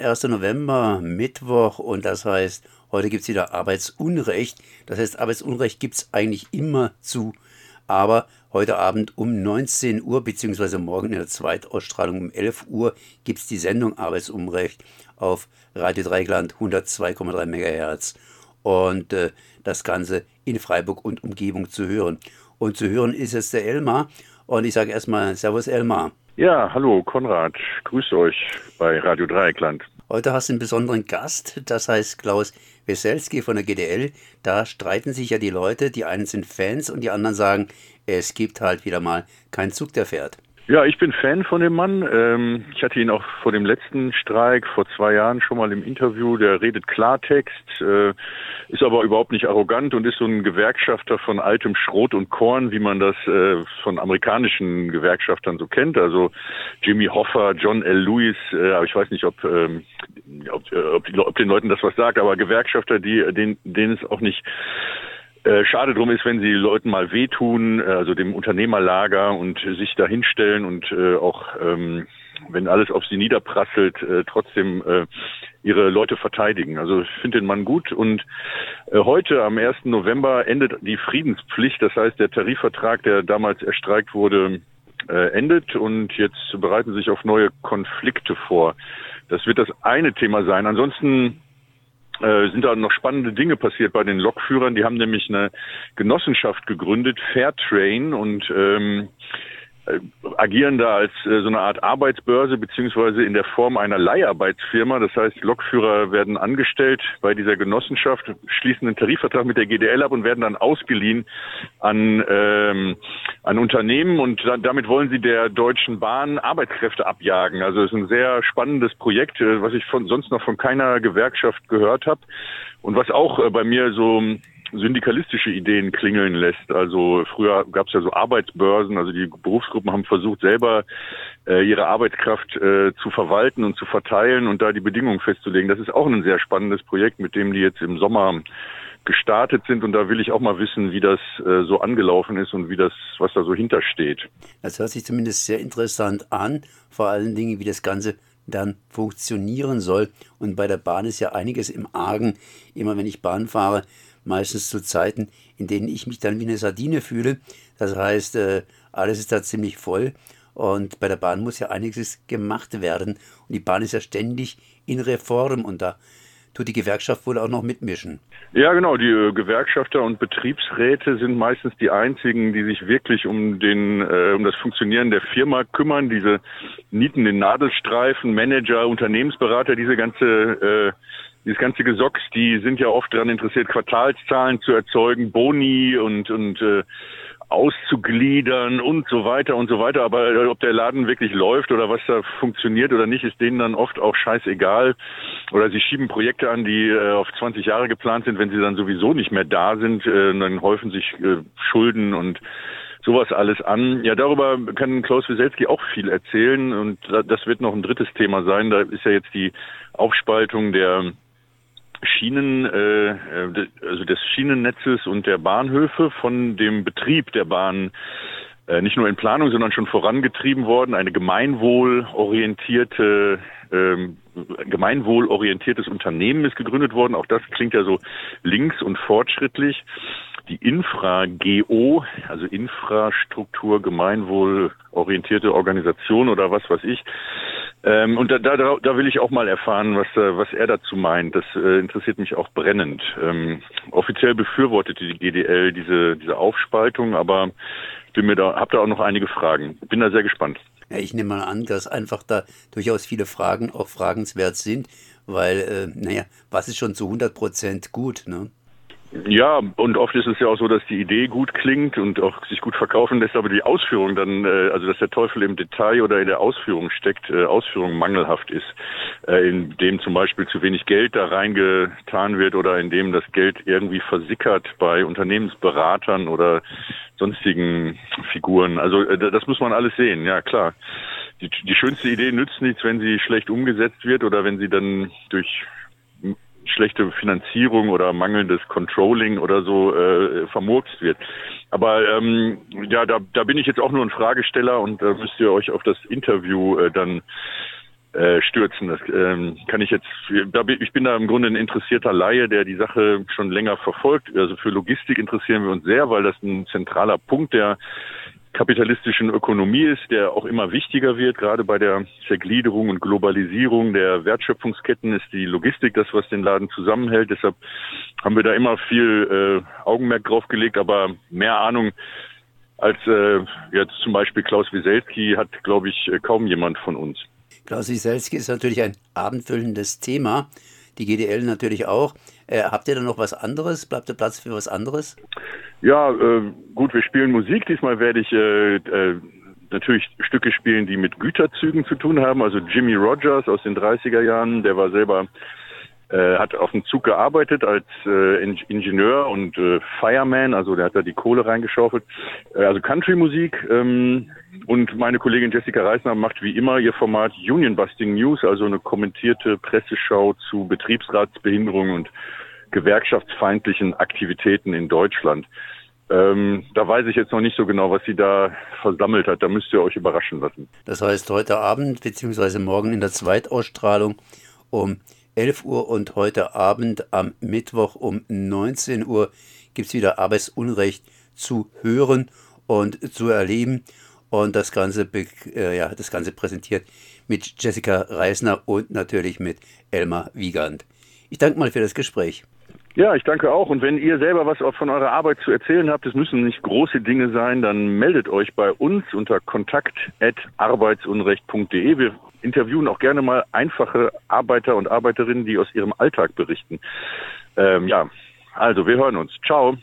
1. November, Mittwoch und das heißt, heute gibt es wieder Arbeitsunrecht. Das heißt, Arbeitsunrecht gibt es eigentlich immer zu, aber heute Abend um 19 Uhr beziehungsweise morgen in der Zweitausstrahlung um 11 Uhr gibt es die Sendung Arbeitsunrecht auf Radio Dreigland 102,3 MHz und äh, das Ganze in Freiburg und Umgebung zu hören. Und zu hören ist es der Elmar und ich sage erstmal Servus Elmar. Ja, hallo Konrad, grüßt euch bei Radio Dreieckland. Heute hast du einen besonderen Gast, das heißt Klaus Weselski von der GDL. Da streiten sich ja die Leute, die einen sind Fans und die anderen sagen, es gibt halt wieder mal keinen Zug, der fährt. Ja, ich bin Fan von dem Mann. Ähm, ich hatte ihn auch vor dem letzten Streik vor zwei Jahren schon mal im Interview. Der redet Klartext, äh, ist aber überhaupt nicht arrogant und ist so ein Gewerkschafter von altem Schrot und Korn, wie man das äh, von amerikanischen Gewerkschaftern so kennt. Also Jimmy Hoffa, John L. Lewis, äh, aber ich weiß nicht, ob, ähm, ob, ob, ob den Leuten das was sagt, aber Gewerkschafter, die, denen, denen es auch nicht äh, schade drum ist, wenn sie Leuten mal wehtun, äh, also dem Unternehmerlager und sich da hinstellen und äh, auch, ähm, wenn alles auf sie niederprasselt, äh, trotzdem äh, ihre Leute verteidigen. Also ich finde den Mann gut und äh, heute am 1. November endet die Friedenspflicht, das heißt der Tarifvertrag, der damals erstreikt wurde, äh, endet und jetzt bereiten sich auf neue Konflikte vor. Das wird das eine Thema sein. Ansonsten äh, sind da noch spannende Dinge passiert bei den Lokführern. Die haben nämlich eine Genossenschaft gegründet, Fairtrain, und ähm, äh, agieren da als äh, so eine Art Arbeitsbörse beziehungsweise in der Form einer Leiharbeitsfirma. Das heißt, Lokführer werden angestellt bei dieser Genossenschaft, schließen einen Tarifvertrag mit der GDL ab und werden dann ausgeliehen an, ähm, an Unternehmen und dann, damit wollen sie der Deutschen Bahn Arbeitskräfte abjagen. Also es ist ein sehr spannendes Projekt, äh, was ich von, sonst noch von keiner Gewerkschaft gehört habe und was auch äh, bei mir so syndikalistische Ideen klingeln lässt. Also früher gab es ja so Arbeitsbörsen, also die Berufsgruppen haben versucht, selber äh, ihre Arbeitskraft äh, zu verwalten und zu verteilen und da die Bedingungen festzulegen. Das ist auch ein sehr spannendes Projekt, mit dem die jetzt im Sommer gestartet sind und da will ich auch mal wissen, wie das äh, so angelaufen ist und wie das, was da so hintersteht. Das hört sich zumindest sehr interessant an, vor allen Dingen, wie das Ganze dann funktionieren soll. Und bei der Bahn ist ja einiges im Argen. Immer wenn ich Bahn fahre, meistens zu Zeiten, in denen ich mich dann wie eine Sardine fühle. Das heißt, äh, alles ist da ziemlich voll und bei der Bahn muss ja einiges gemacht werden. Und die Bahn ist ja ständig in Reform und da tut die Gewerkschaft wohl auch noch mitmischen. Ja, genau. Die äh, Gewerkschafter und Betriebsräte sind meistens die einzigen, die sich wirklich um den äh, um das Funktionieren der Firma kümmern. Diese Nieten, den Nadelstreifen, Manager, Unternehmensberater, diese ganze äh, dieses ganze Gesocks, die sind ja oft daran interessiert, Quartalszahlen zu erzeugen, Boni und, und äh, auszugliedern und so weiter und so weiter. Aber äh, ob der Laden wirklich läuft oder was da funktioniert oder nicht, ist denen dann oft auch scheißegal. Oder sie schieben Projekte an, die äh, auf 20 Jahre geplant sind, wenn sie dann sowieso nicht mehr da sind. Äh, dann häufen sich äh, Schulden und sowas alles an. Ja, darüber kann Klaus Wieselski auch viel erzählen und das wird noch ein drittes Thema sein. Da ist ja jetzt die Aufspaltung der Schienen, äh, äh also des Schienennetzes und der Bahnhöfe von dem Betrieb der Bahn äh, nicht nur in Planung, sondern schon vorangetrieben worden. Eine gemeinwohlorientierte, ähm, gemeinwohlorientiertes Unternehmen ist gegründet worden. Auch das klingt ja so links und fortschrittlich. Die Infra-GO, also Infrastruktur, gemeinwohlorientierte Organisation oder was weiß ich, ähm, und da, da, da will ich auch mal erfahren, was, äh, was er dazu meint. Das äh, interessiert mich auch brennend. Ähm, offiziell befürwortete die GDL diese, diese Aufspaltung, aber bin mir da, habe da auch noch einige Fragen. Bin da sehr gespannt. Ja, ich nehme mal an, dass einfach da durchaus viele Fragen auch fragenswert sind, weil, äh, naja, was ist schon zu 100 Prozent gut, ne? Ja, und oft ist es ja auch so, dass die Idee gut klingt und auch sich gut verkaufen lässt, aber die Ausführung dann, äh, also dass der Teufel im Detail oder in der Ausführung steckt, äh, Ausführung mangelhaft ist, äh, in dem zum Beispiel zu wenig Geld da reingetan wird oder in dem das Geld irgendwie versickert bei Unternehmensberatern oder sonstigen Figuren. Also das muss man alles sehen, ja klar. Die, die schönste Idee nützt nichts, wenn sie schlecht umgesetzt wird oder wenn sie dann durch schlechte Finanzierung oder mangelndes Controlling oder so äh, vermurkst wird. Aber ähm, ja, da, da bin ich jetzt auch nur ein Fragesteller und da müsst ihr euch auf das Interview äh, dann äh, stürzen. Das ähm, kann ich jetzt, ich bin da im Grunde ein interessierter Laie, der die Sache schon länger verfolgt. Also für Logistik interessieren wir uns sehr, weil das ein zentraler Punkt der kapitalistischen Ökonomie ist, der auch immer wichtiger wird. Gerade bei der Zergliederung und Globalisierung der Wertschöpfungsketten ist die Logistik das, was den Laden zusammenhält. Deshalb haben wir da immer viel äh, Augenmerk drauf gelegt, aber mehr Ahnung als äh, jetzt zum Beispiel Klaus Wieselski hat, glaube ich, kaum jemand von uns. Klaus Wieselski ist natürlich ein abendfüllendes Thema. Die GDL natürlich auch. Äh, habt ihr da noch was anderes? Bleibt der Platz für was anderes? Ja, äh, gut, wir spielen Musik. Diesmal werde ich äh, äh, natürlich Stücke spielen, die mit Güterzügen zu tun haben. Also Jimmy Rogers aus den 30er Jahren, der war selber äh, hat auf dem Zug gearbeitet als äh, Ingenieur und äh, Fireman, also der hat da die Kohle reingeschaufelt. Äh, also Country-Musik ähm, und meine Kollegin Jessica Reisner macht wie immer ihr Format Union Busting News, also eine kommentierte Presseschau zu Betriebsratsbehinderung und gewerkschaftsfeindlichen Aktivitäten in Deutschland. Ähm, da weiß ich jetzt noch nicht so genau, was sie da versammelt hat. Da müsst ihr euch überraschen lassen. Das heißt, heute Abend bzw. morgen in der Zweitausstrahlung um 11 Uhr und heute Abend am Mittwoch um 19 Uhr gibt es wieder Arbeitsunrecht zu hören und zu erleben. Und das Ganze, äh, ja, das Ganze präsentiert mit Jessica Reisner und natürlich mit Elmar Wiegand. Ich danke mal für das Gespräch. Ja, ich danke auch. Und wenn ihr selber was von eurer Arbeit zu erzählen habt, es müssen nicht große Dinge sein, dann meldet euch bei uns unter kontakt.arbeitsunrecht.de. Wir interviewen auch gerne mal einfache Arbeiter und Arbeiterinnen, die aus ihrem Alltag berichten. Ähm, ja, also wir hören uns. Ciao.